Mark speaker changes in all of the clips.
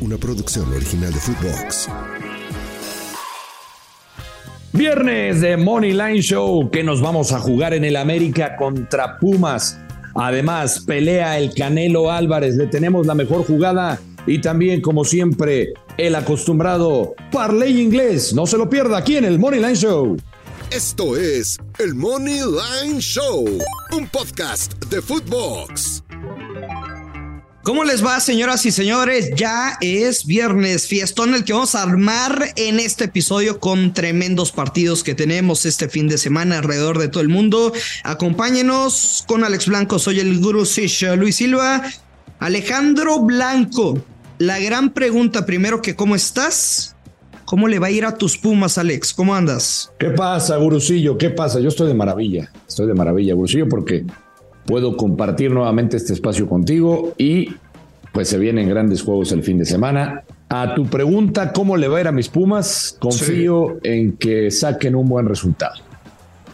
Speaker 1: una producción original de Footbox.
Speaker 2: Viernes de Money Line Show que nos vamos a jugar en el América contra Pumas. Además, pelea el Canelo Álvarez. Le tenemos la mejor jugada y también, como siempre, el acostumbrado Parley Inglés. No se lo pierda aquí en el Money Line Show.
Speaker 1: Esto es el Money Line Show, un podcast de Footbox.
Speaker 3: ¿Cómo les va, señoras y señores? Ya es viernes, fiestón el que vamos a armar en este episodio con tremendos partidos que tenemos este fin de semana alrededor de todo el mundo. Acompáñenos con Alex Blanco, soy el Guru Sish, Luis Silva, Alejandro Blanco. La gran pregunta primero que ¿cómo estás? ¿Cómo le va a ir a tus Pumas, Alex? ¿Cómo andas?
Speaker 2: ¿Qué pasa, Gurusillo? ¿Qué pasa? Yo estoy de maravilla. Estoy de maravilla, Gurusillo, porque puedo compartir nuevamente este espacio contigo y pues se vienen grandes juegos el fin de semana. A tu pregunta, ¿cómo le va a ir a mis Pumas? Confío en que saquen un buen resultado.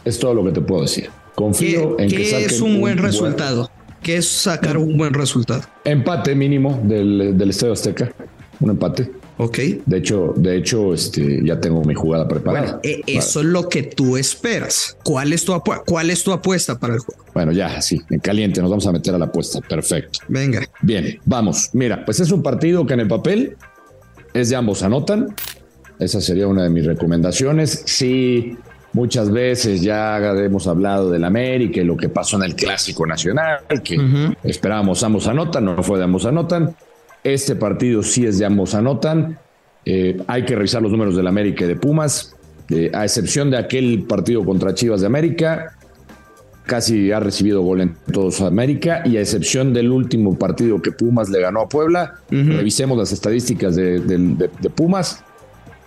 Speaker 2: Es todo lo que te puedo decir. Confío en que saquen
Speaker 3: es un buen resultado? ¿Qué es sacar un buen resultado?
Speaker 2: Empate mínimo del, del Estadio Azteca. Un empate.
Speaker 3: Ok.
Speaker 2: De hecho, de hecho, este, ya tengo mi jugada preparada.
Speaker 3: E, eso es lo que tú esperas. ¿Cuál es tu cuál es tu apuesta para el juego?
Speaker 2: Bueno, ya, sí, en caliente, nos vamos a meter a la apuesta. Perfecto.
Speaker 3: Venga.
Speaker 2: Bien, vamos. Mira, pues es un partido que en el papel es de ambos anotan. Esa sería una de mis recomendaciones. Sí, muchas veces ya hemos hablado del América y lo que pasó en el Clásico Nacional, que esperábamos ambos anotan, no fue de ambos anotan. Este partido sí es de ambos anotan. Eh, hay que revisar los números del América y de Pumas. Eh, a excepción de aquel partido contra Chivas de América, casi ha recibido gol en todos América y a excepción del último partido que Pumas le ganó a Puebla, revisemos las estadísticas de, Pumas,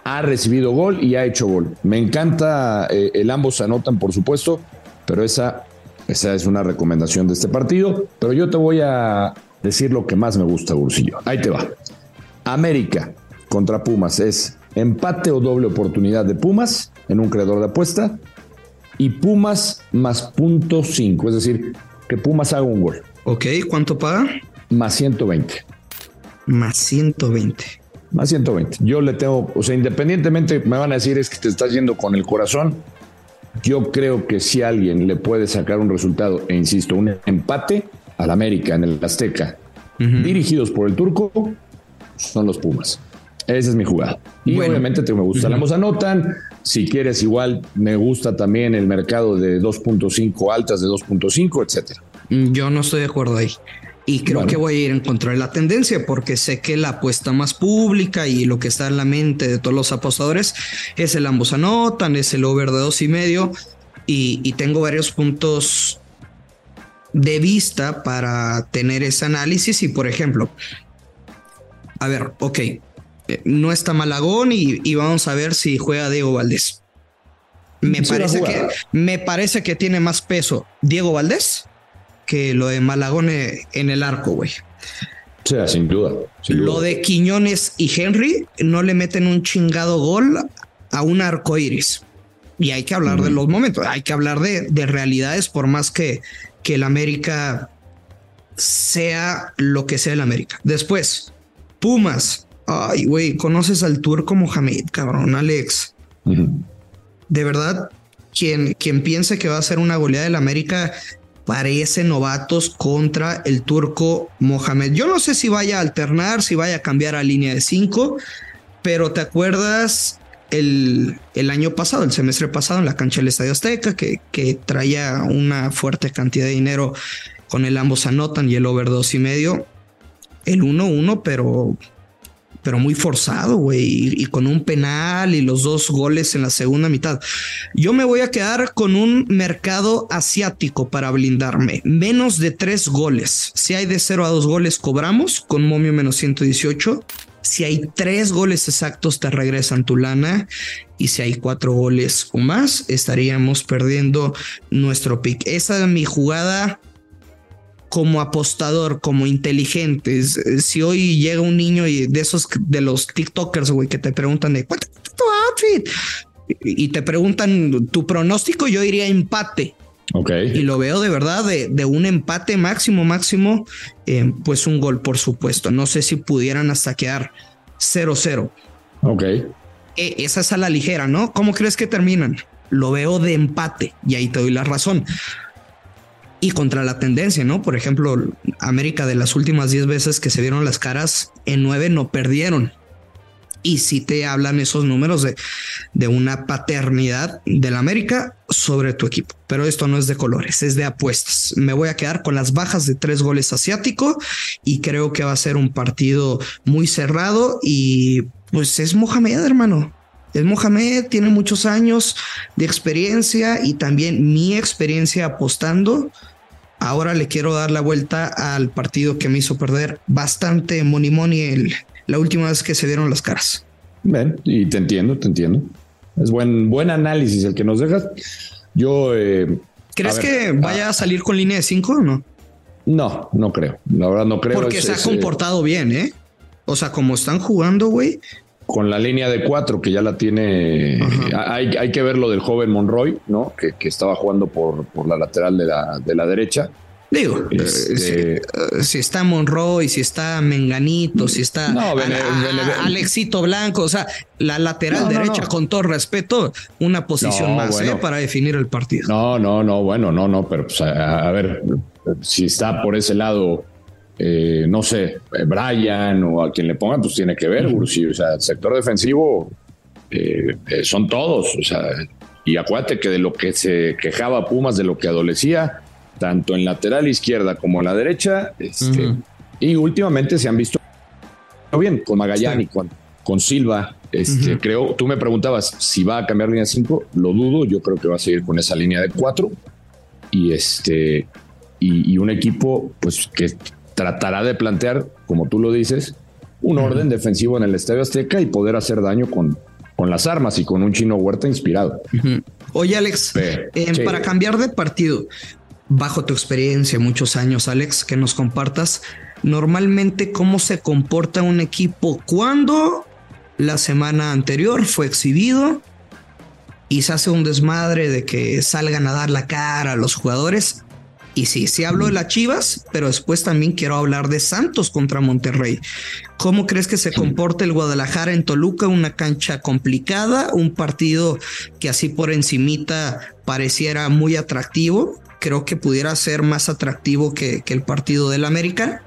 Speaker 2: ha recibido gol y ha hecho gol. Me encanta eh, el ambos anotan, por supuesto, pero esa, esa es una recomendación de este partido. Pero yo te voy a decir lo que más me gusta, Bursillo. Ahí te va. América contra Pumas es empate o doble oportunidad de Pumas en un creador de apuesta y Pumas más punto cinco, es decir, que Pumas haga un gol.
Speaker 3: Ok, ¿cuánto paga?
Speaker 2: Más 120.
Speaker 3: Más 120.
Speaker 2: Más 120. Yo le tengo, o sea, independientemente me van a decir es que te estás yendo con el corazón. Yo creo que si alguien le puede sacar un resultado, e insisto, un empate, al América en el Azteca, dirigidos por el turco, son los Pumas. Esa es mi jugada. Y obviamente te me gusta la anotan. Si quieres, igual me gusta también el mercado de 2.5 altas de 2.5, etcétera.
Speaker 3: Mm, yo no estoy de acuerdo ahí. Y creo que voy a ir en contra de la tendencia porque sé que la apuesta más pública y lo que está en la mente de todos los apostadores es el ambos anotan, es el over de dos y medio. Y, y tengo varios puntos de vista para tener ese análisis y, por ejemplo, a ver, ok, eh, no está Malagón y, vamos a ver si juega Diego Valdés. Me parece, que, me parece que tiene más peso Diego Valdés que lo de Malagón eh, en el arco, güey.
Speaker 2: Sí, sin duda.
Speaker 3: lo de Quiñones y Henry no le meten un chingado gol a un arco iris. Y hay que hablar de los momentos, hay que hablar de, de realidades, por más que, que el América sea lo que sea el América. Después, Pumas. Ay, güey, conoces al turco Mohamed, cabrón, Alex. De verdad, quien, quien piense que va a ser una goleada del América parece novatos contra el turco Mohamed. Yo no sé si vaya a alternar, si vaya a cambiar a línea de cinco, pero ¿te acuerdas el, el, año pasado, el semestre pasado, en la cancha del Estadio Azteca, que, que traía una fuerte cantidad de dinero con el ambos anotan y el over dos y medio, el 1-1, pero pero muy forzado, güey, y, con un penal y los dos goles en la segunda mitad. Yo me voy a quedar con un mercado asiático para blindarme. Menos de tres goles. Si hay de 0 a 2 goles, cobramos con momio menos 118. Si hay tres goles exactos, te regresan tu lana. Y si hay cuatro goles o más, estaríamos perdiendo nuestro pick. Esa es mi jugada como apostador, como inteligente. Si hoy llega un niño y de esos de los TikTokers, güey, que te preguntan de cuánto tu outfit y te preguntan tu pronóstico, yo diría empate.
Speaker 2: Ok.
Speaker 3: Y lo veo de verdad de, un empate máximo, máximo, eh, pues un gol, por supuesto. No sé si pudieran hasta quedar 0-0.
Speaker 2: Ok.
Speaker 3: E, esa es a la ligera, ¿no? ¿Cómo crees que terminan? Lo veo de empate y ahí te doy la razón. Y contra la tendencia, ¿no? Por ejemplo, América de las últimas 10 veces que se vieron las caras, en 9 no perdieron y si te hablan esos números de, de una paternidad del América sobre tu equipo. Pero esto no es de colores, es de apuestas. Me voy a quedar con las bajas de tres goles asiático y creo que va a ser un partido muy cerrado y pues es Mohamed, hermano. Es Mohamed, tiene muchos años de experiencia y también mi experiencia apostando. Ahora le quiero dar la vuelta al partido que me hizo perder bastante money money el, la última vez que se dieron las caras.
Speaker 2: Ven, y te entiendo, te entiendo. Es buen, buen análisis el que nos dejas. Yo. Eh,
Speaker 3: ¿Crees que vaya a salir con línea de 5 o no?
Speaker 2: No, no creo. La verdad, no creo.
Speaker 3: Porque se ha comportado bien, ¿eh? O sea, como están jugando, güey.
Speaker 2: Con la línea de 4 que ya la tiene. Hay, hay, que ver lo del joven Monroy, ¿no? Que, que estaba jugando por, por la lateral de la, de la derecha
Speaker 3: Digo, este, eh, si, está Monroy, si está Menganito, si está Alexito Blanco, o sea, la lateral derecha, con todo respeto, una posición más ¿eh? para definir el partido.
Speaker 2: No, no, no, bueno, no, no, pero pues, a, ver, si está por ese lado, eh, no sé, Brian o a quien le pongan, pues tiene que ver, o sea, el sector defensivo son todos, o sea, y acuérdate que de lo que se quejaba Pumas, de lo que adolecía, tanto en lateral izquierda como en la derecha. Este, y últimamente se han visto bien con Magallán y con, con Silva. Este, Creo, tú me preguntabas si va a cambiar línea 5, lo dudo, yo creo que va a seguir con esa línea de 4 y este y, un equipo pues que tratará de plantear, como tú lo dices, un orden defensivo en el Estadio Azteca y poder hacer daño con, con las armas y con un chino huerta inspirado.
Speaker 3: Oye, Alex, eh, para cambiar de partido, bajo tu experiencia, muchos años, Alex, que nos compartas normalmente cómo se comporta un equipo cuando la semana anterior fue exhibido y se hace un desmadre de que salgan a dar la cara a los jugadores. Y sí, sí hablo de las Chivas, pero después también quiero hablar de Santos contra Monterrey. ¿Cómo crees que se comporta el Guadalajara en Toluca? Una cancha complicada, un partido que así por encimita pareciera muy atractivo creo que pudiera ser más atractivo que, el partido del América.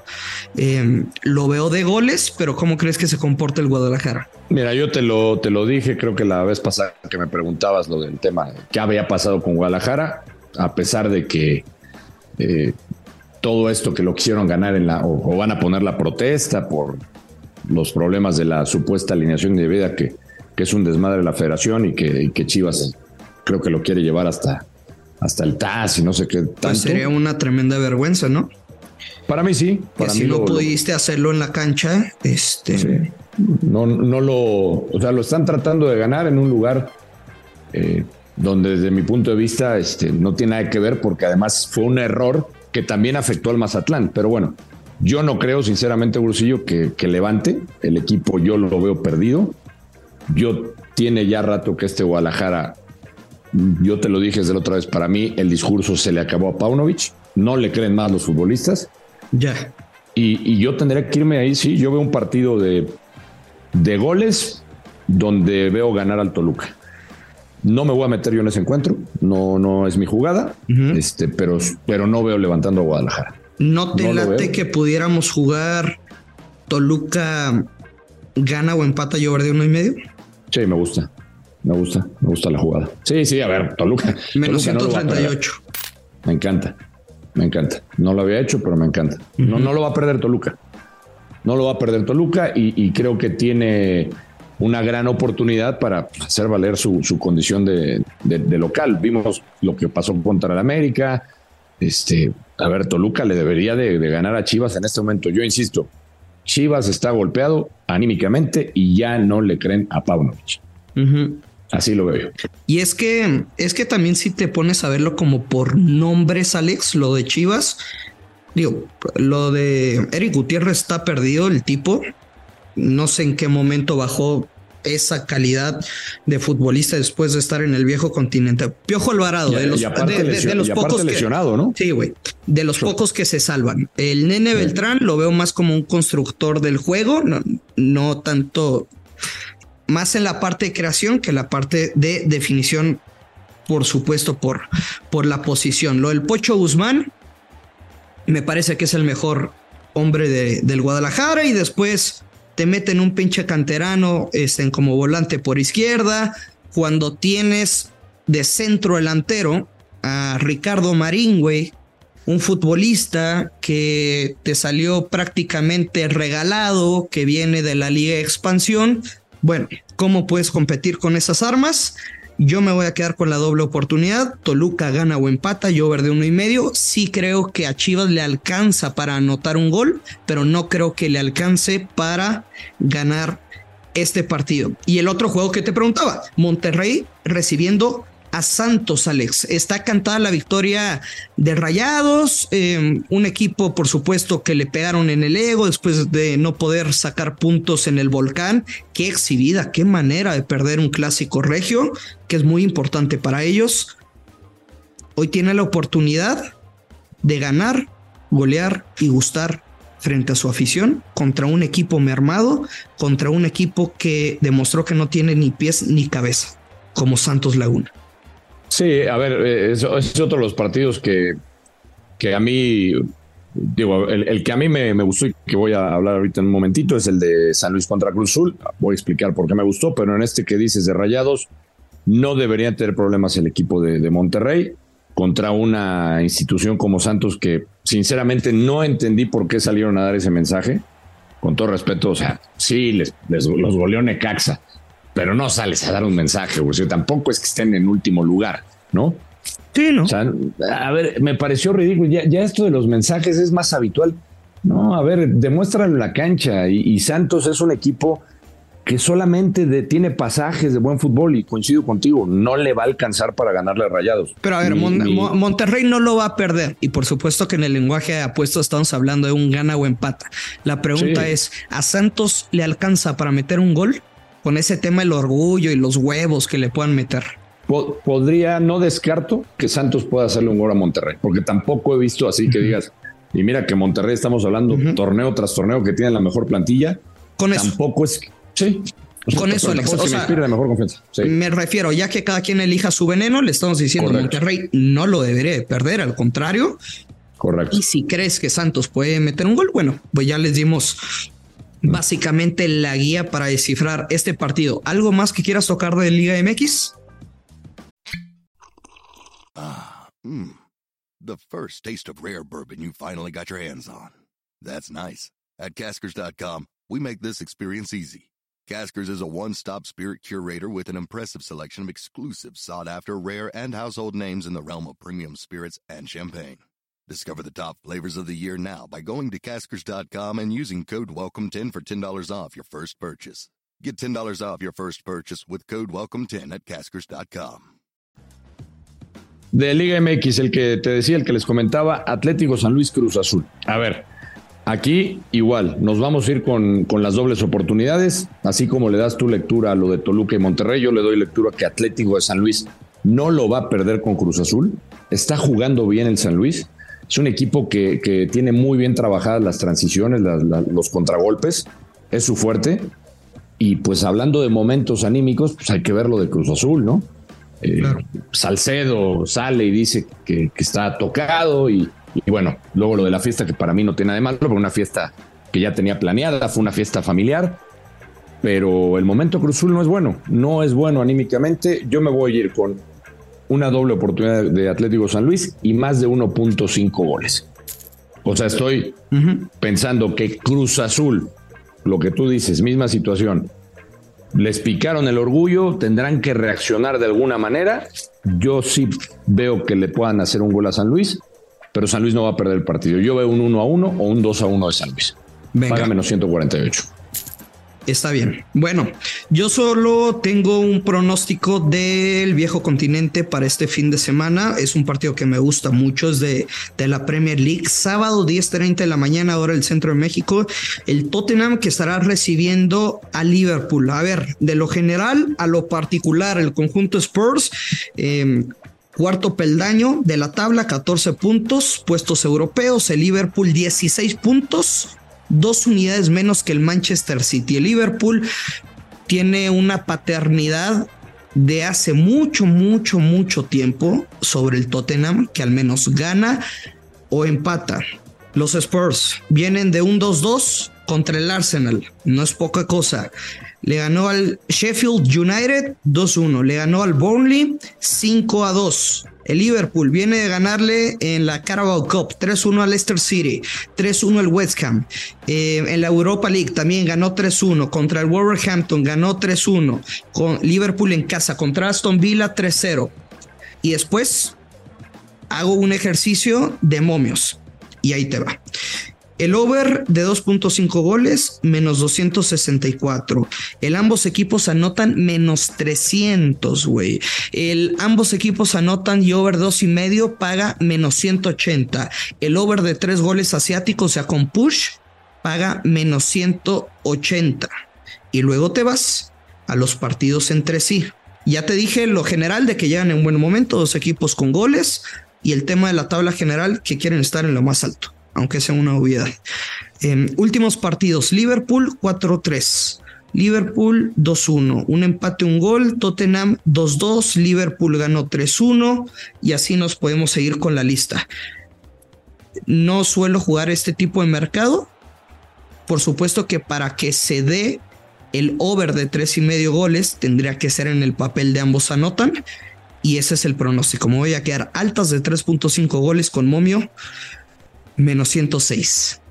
Speaker 3: Em, lo veo de goles, pero ¿cómo crees que se comporta el Guadalajara?
Speaker 2: Mira, yo te lo, te lo dije, creo que la vez pasada que me preguntabas lo del tema, ¿qué había pasado con Guadalajara? A pesar de que eh, todo esto que lo quisieron ganar en la, o, van a poner la protesta por los problemas de la supuesta alineación de vida que, que es un desmadre de la federación y que, y que Chivas creo que lo quiere llevar hasta, hasta el TAS y no sé qué pues
Speaker 3: tanto. sería una tremenda vergüenza, ¿no?
Speaker 2: Para mí sí.
Speaker 3: Para si no pudiste hacerlo en la cancha, este.
Speaker 2: No, no lo. O sea, lo están tratando de ganar en un lugar eh, donde, desde mi punto de vista, este, no tiene nada que ver, porque además fue un error que también afectó al Mazatlán. Pero bueno, yo no creo, sinceramente, Brusillo, que, que levante. El equipo yo lo veo perdido. Yo tiene ya rato que este Guadalajara yo te lo dije desde la otra vez, para mí el discurso se le acabó a Paunovic, no le creen más los futbolistas.
Speaker 3: Ya.
Speaker 2: Y, yo tendría que irme ahí, sí, yo veo un partido de, de goles donde veo ganar al Toluca. No me voy a meter yo en ese encuentro, no, no es mi jugada, este, pero, pero no veo levantando a Guadalajara.
Speaker 3: ¿No te late que pudiéramos jugar Toluca gana o empata yo de uno y medio?
Speaker 2: Sí, me gusta. Me gusta, me gusta la jugada. Sí, sí, a ver, Toluca.
Speaker 3: Menos 138.
Speaker 2: me encanta, me encanta. No lo había hecho, pero me encanta. No, no lo va a perder Toluca. no lo va a perder Toluca y, creo que tiene una gran oportunidad para hacer valer su, condición de, local. Vimos lo que pasó contra el América. Este, a ver, Toluca le debería de, ganar a Chivas en este momento. Yo insisto, Chivas está golpeado anímicamente y ya no le creen a Paunovic. Así lo veo.
Speaker 3: Y es que es que también si te pones a verlo como por nombres, Alex, lo de Chivas, digo, lo de Eric Gutiérrez está perdido, el tipo. No sé en qué momento bajó esa calidad de futbolista después de estar en el viejo continente. Piojo Alvarado, de los, pocos
Speaker 2: lesionado, ¿no?
Speaker 3: Sí, güey. De los pocos que se salvan. El nene Beltrán lo veo más como un constructor del juego, no, no tanto más en la parte de creación que la parte de definición, por supuesto, por, por la posición. Lo del Pocho Guzmán, me parece que es el mejor hombre de, del Guadalajara y después te meten un pinche canterano este, como volante por izquierda. Cuando tienes de centro delantero a Ricardo Marín, güey, un futbolista que te salió prácticamente regalado, que viene de la Liga de Expansión. Bueno, ¿cómo puedes competir con esas armas? Yo me voy a quedar con la doble oportunidad. Toluca gana o empata, yo verde uno y medio. Sí creo que a Chivas le alcanza para anotar un gol, pero no creo que le alcance para ganar este partido. Y el otro juego que te preguntaba, Monterrey recibiendo a Santos, Alex. Está cantada la victoria de Rayados, em, un equipo, por supuesto, que le pegaron en el ego después de no poder sacar puntos en el volcán. Qué exhibida, qué manera de perder un clásico regio, que es muy importante para ellos. Hoy tiene la oportunidad de ganar, golear y gustar frente a su afición contra un equipo mermado, contra un equipo que demostró que no tiene ni pies ni cabeza, como Santos Laguna.
Speaker 2: Sí, a ver, eh, es, otro de los partidos que, que a mí, digo, el, que a mí me, gustó y que voy a hablar ahorita en un momentito es el de San Luis contra Cruz Azul. Voy a explicar por qué me gustó, pero en este que dices de Rayados, no deberían tener problemas el equipo de, Monterrey contra una institución como Santos que sinceramente no entendí por qué salieron a dar ese mensaje. Con todo respeto, o sea, sí, les, les los goleó Necaxa pero no sales a dar un mensaje, güey. tampoco es que estén en último lugar, ¿no?
Speaker 3: Sí, ¿no?
Speaker 2: O sea, a ver, me pareció ridículo. Ya, esto de los mensajes es más habitual. No, a ver, demuéstralo en la cancha. Y, Santos es un equipo que solamente tiene pasajes de buen fútbol y coincido contigo, no le va a alcanzar para ganarle a Rayados.
Speaker 3: Pero a ver, Monterrey no lo va a perder y por supuesto que en el lenguaje de apuesto estamos hablando de un gana o empata. La pregunta es, ¿a Santos le alcanza para meter un gol? Con ese tema el orgullo y los huevos que le puedan meter.
Speaker 2: Podría, no descarto que Santos pueda hacerle un gol a Monterrey, porque tampoco he visto así que digas, y mira que Monterrey estamos hablando torneo tras torneo que tiene la mejor plantilla.
Speaker 3: Con eso.
Speaker 2: Tampoco es. Sí.
Speaker 3: con eso, Alex.
Speaker 2: me, mejor confianza.
Speaker 3: me refiero, ya que cada quien elija su veneno, le estamos diciendo Monterrey no lo debería perder, al contrario.
Speaker 2: Correcto.
Speaker 3: Y si crees que Santos puede meter un gol, bueno, pues ya les dimos básicamente la guía para descifrar este partido. ¿Algo más que quieras tocar de Liga MX?
Speaker 4: Ah, mm. The first taste of rare bourbon you finally got your hands on. That's nice. At caskers.com, we make this experience easy. Caskers is a one stop spirit curator with an impressive selection of exclusive, sought after, rare, and household names in the realm of premium spirits and champagne. Discover the top flavors of the year now by going to caskers.com and using code WELCOME10 for $10 off your first purchase. Get $10 off your first purchase with code WELCOME10 at caskers.com.
Speaker 2: De Liga MX, el que te decía, el que les comentaba, Atlético San Luis Cruz Azul. A ver, aquí igual, nos vamos a ir con, con las dobles oportunidades, así como le das tu lectura a lo de Toluca y Monterrey, yo le doy lectura que Atlético de San Luis no lo va a perder con Cruz Azul. Está jugando bien el San Luis es un equipo que, tiene muy bien trabajadas las transiciones, los contragolpes, es su fuerte. Y pues hablando de momentos anímicos, pues hay que ver lo de Cruz Azul, ¿no? Eh, Salcedo sale y dice que, está tocado y, bueno, luego lo de la fiesta que para mí no tiene nada de malo, pero una fiesta que ya tenía planeada, fue una fiesta familiar, pero el momento Cruz Azul no es bueno, no es bueno anímicamente. Yo me voy a ir con una doble oportunidad de Atlético San Luis y más de 1.5 goles. O sea, estoy pensando que Cruz Azul, lo que tú dices, misma situación, les picaron el orgullo, tendrán que reaccionar de alguna manera. Yo sí veo que le puedan hacer un gol a San Luis, pero San Luis no va a perder el partido. Yo veo un 1 a 1 o un 2 a 1 de San Luis. Venga. Paga menos 148.
Speaker 3: Está bien. Bueno, yo solo tengo un pronóstico del viejo continente para este fin de semana. Es un partido que me gusta mucho, es de, de la Premier League. Sábado 10.30 de la mañana, ahora el centro de México. El Tottenham que estará recibiendo a Liverpool. A ver, de lo general a lo particular, el conjunto Spurs. Eh, Cuarto peldaño de la tabla, 14 puntos, puestos europeos, el Liverpool 16 puntos, dos unidades menos que el Manchester City. El Liverpool tiene una paternidad de hace mucho, mucho, mucho tiempo sobre el Tottenham, que al menos gana o empata. Los Spurs vienen de un 2-2 contra el Arsenal, no es poca cosa. Le ganó al Sheffield United 2-1, le ganó al Burnley 5-2. El Liverpool viene de ganarle en la Carabao Cup 3-1 al Leicester City, 3-1 al West Ham. Eh, en la Europa League también ganó 3-1 contra el Wolverhampton, ganó 3-1 con Liverpool en casa contra Aston Villa 3-0. Y después hago un ejercicio de momios y ahí te va. El over de 2.5 goles, menos 264. El ambos equipos anotan menos 300, güey. El ambos equipos anotan y over dos y medio paga menos 180. El over de tres goles asiáticos, o sea, con push, paga menos 180. Y luego te vas a los partidos entre sí. Ya te dije lo general de que llegan en buen momento, dos equipos con goles y el tema de la tabla general que quieren estar en lo más alto aunque sea una obviedad. últimos partidos, Liverpool 4-3. Liverpool 2-1, un empate, un gol, Tottenham 2-2, Liverpool ganó 3-1 y así nos podemos seguir con la lista. No suelo jugar este tipo de mercado. Por supuesto que para que se dé el over de tres y medio goles tendría que ser en el papel de ambos anotan y ese es el pronóstico. Me voy a quedar altas de 3.5 goles con Momio menos 106.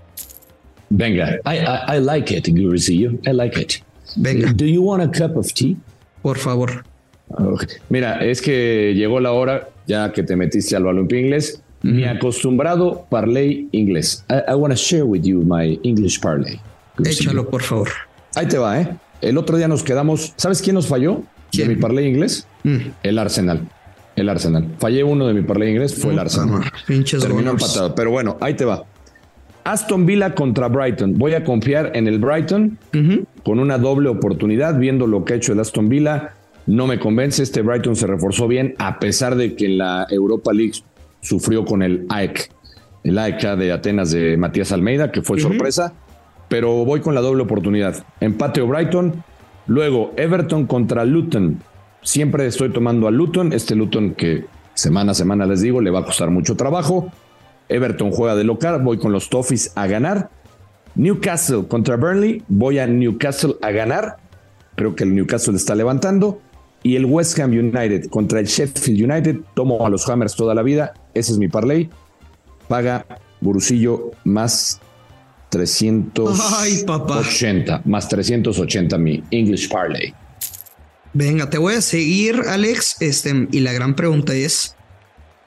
Speaker 2: Venga, I, I, I like it, Gurusillo. I like it. Venga. Do you want a cup of tea?
Speaker 3: Por favor.
Speaker 2: Mira, es que llegó la hora, ya que te metiste al balompié inglés, mi acostumbrado parlay inglés. I, want to share with you my English parlay.
Speaker 3: Échalo, por favor.
Speaker 2: Ahí te va, ¿eh? El otro día nos quedamos. ¿Sabes quién nos falló? ¿Quién? De mi parlay inglés. Mm. El Arsenal. El Arsenal. Fallé uno de mi parlay inglés, fue el Arsenal. Terminó empatado. Pero bueno, ahí te va. Aston Villa contra Brighton. Voy a confiar en el Brighton con una doble oportunidad, viendo lo que ha hecho el Aston Villa. No me convence. Este Brighton se reforzó bien, a pesar de que en la Europa League sufrió con el AEK, el AEK de Atenas de Matías Almeida, que fue sorpresa. Pero voy con la doble oportunidad. Empate o Brighton. Luego Everton contra Luton. Siempre estoy tomando a Luton, este Luton que semana a semana les digo, le va a costar mucho trabajo. Everton juega de local, voy con los Toffees a ganar. Newcastle contra Burnley, voy a Newcastle a ganar. Creo que el Newcastle está levantando. Y el West Ham United contra el Sheffield United, tomo a los Hammers toda la vida. Ese es mi parlay. Paga Burucillo más 380. Más 380 mi English parlay.
Speaker 3: Venga, te voy a seguir, Alex. Este, y la gran pregunta es: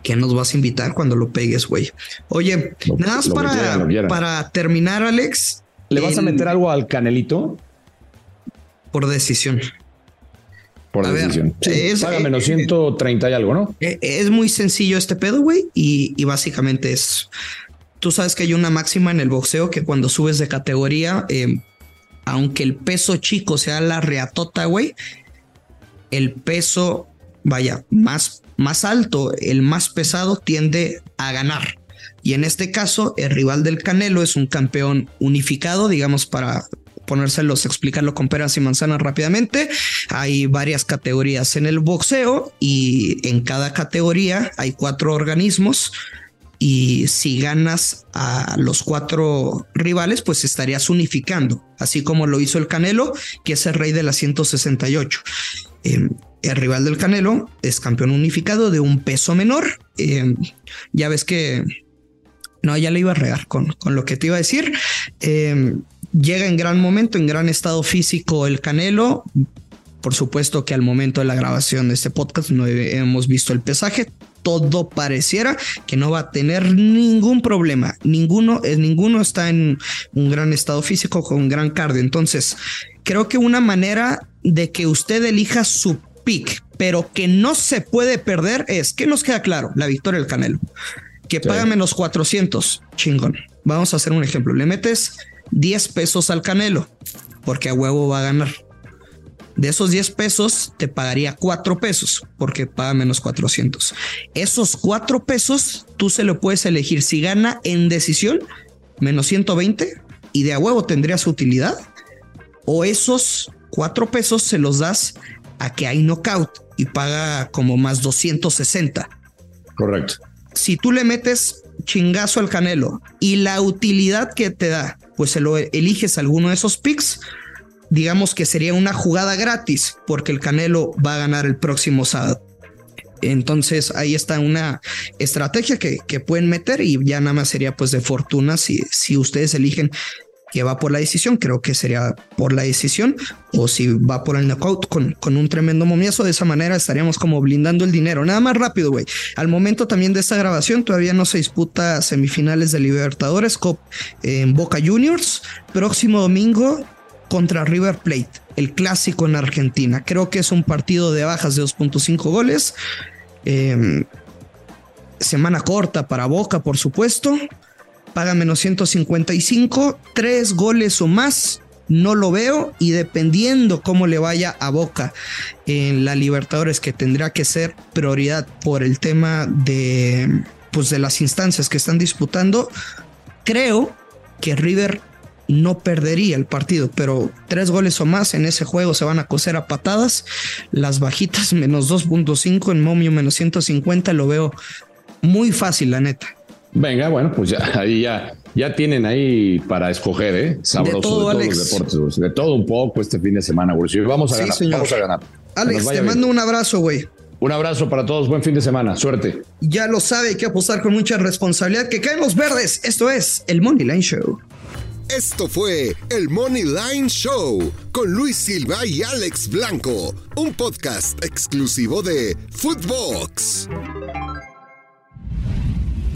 Speaker 3: ¿qué nos vas a invitar cuando lo pegues, güey? Oye, nada más para, para terminar, Alex.
Speaker 2: ¿Le vas a meter algo al canelito?
Speaker 3: Por decisión.
Speaker 2: Por decisión. es, paga menos 130 y algo, ¿no?
Speaker 3: Eh, es muy sencillo este pedo, güey. Y, básicamente es. Tú sabes que hay una máxima en el boxeo que cuando subes de categoría, eh, aunque el peso chico sea la reatota, güey, el peso, vaya, más, más alto, el más pesado tiende a ganar. Y en este caso, el rival del Canelo es un campeón unificado, digamos, para ponérselos, explicarlo con peras y manzanas rápidamente. Hay varias categorías en el boxeo y en cada categoría hay cuatro organismos. Y si ganas a los cuatro rivales, pues estarías unificando, así como lo hizo el Canelo, que es el rey de la 168. Em, el rival del Canelo es campeón unificado de un peso menor. Em, ya ves que No, ya le iba a regar con, con lo que te iba a decir. Em, llega en gran momento, en gran estado físico el Canelo. Por supuesto que al momento de la grabación de este podcast no hemos visto el pesaje. Todo pareciera que no va a tener ningún problema. Ninguno, eh, ninguno está en un gran estado físico con gran cardio. Entonces, creo que una manera de que usted elija su pick, pero que no se puede perder es que nos queda claro la victoria del Canelo, que paga menos 400. Chingón. Vamos a hacer un ejemplo. Le metes 10 pesos al Canelo porque a huevo va a ganar. De esos 10 pesos te pagaría 4 pesos porque paga menos 400. Esos 4 pesos tú se lo puedes elegir si gana en decisión menos 120 y de a huevo tendría su utilidad o esos 4 pesos se los das a que hay knockout y paga como más 260.
Speaker 2: Correcto.
Speaker 3: Si tú le metes chingazo al Canelo y la utilidad que te da, pues se lo eliges alguno de esos picks, digamos que sería una jugada gratis porque el Canelo va a ganar el próximo sábado. Entonces ahí está una estrategia que, que, pueden meter y ya nada más sería pues de fortuna si, si ustedes eligen que va por la decisión, creo que sería por la decisión, o si va por el knockout con, con un tremendo momiazo, de esa manera estaríamos como blindando el dinero. Nada más rápido, güey. Al momento también de esta grabación todavía no se disputa semifinales de Libertadores Cop en Boca Juniors. Próximo domingo contra River Plate, el clásico en Argentina. Creo que es un partido de bajas de 2.5 goles. Eh, semana corta para Boca, por supuesto paga menos 155, tres goles o más. No lo veo y dependiendo cómo le vaya a Boca en la Libertadores, que tendrá que ser prioridad por el tema de, pues de las instancias que están disputando, creo que River no perdería el partido, pero tres goles o más en ese juego se van a coser a patadas. Las bajitas menos 2.5 en momio menos 150 lo veo muy fácil, la neta.
Speaker 2: Venga, bueno, pues ya, ahí ya, ya tienen ahí para escoger, ¿eh? Sabroso de, todos los deportes, De todo un poco este fin de semana, güey. Vamos a ganar, vamos a ganar.
Speaker 3: Alex, te mando un abrazo, güey.
Speaker 2: Un abrazo para todos, buen fin de semana, suerte.
Speaker 3: Ya lo sabe, hay que apostar con mucha responsabilidad. Que caen los verdes. Esto es el Money Line Show.
Speaker 1: Esto fue el Money Line Show con Luis Silva y Alex Blanco, un podcast exclusivo de Footbox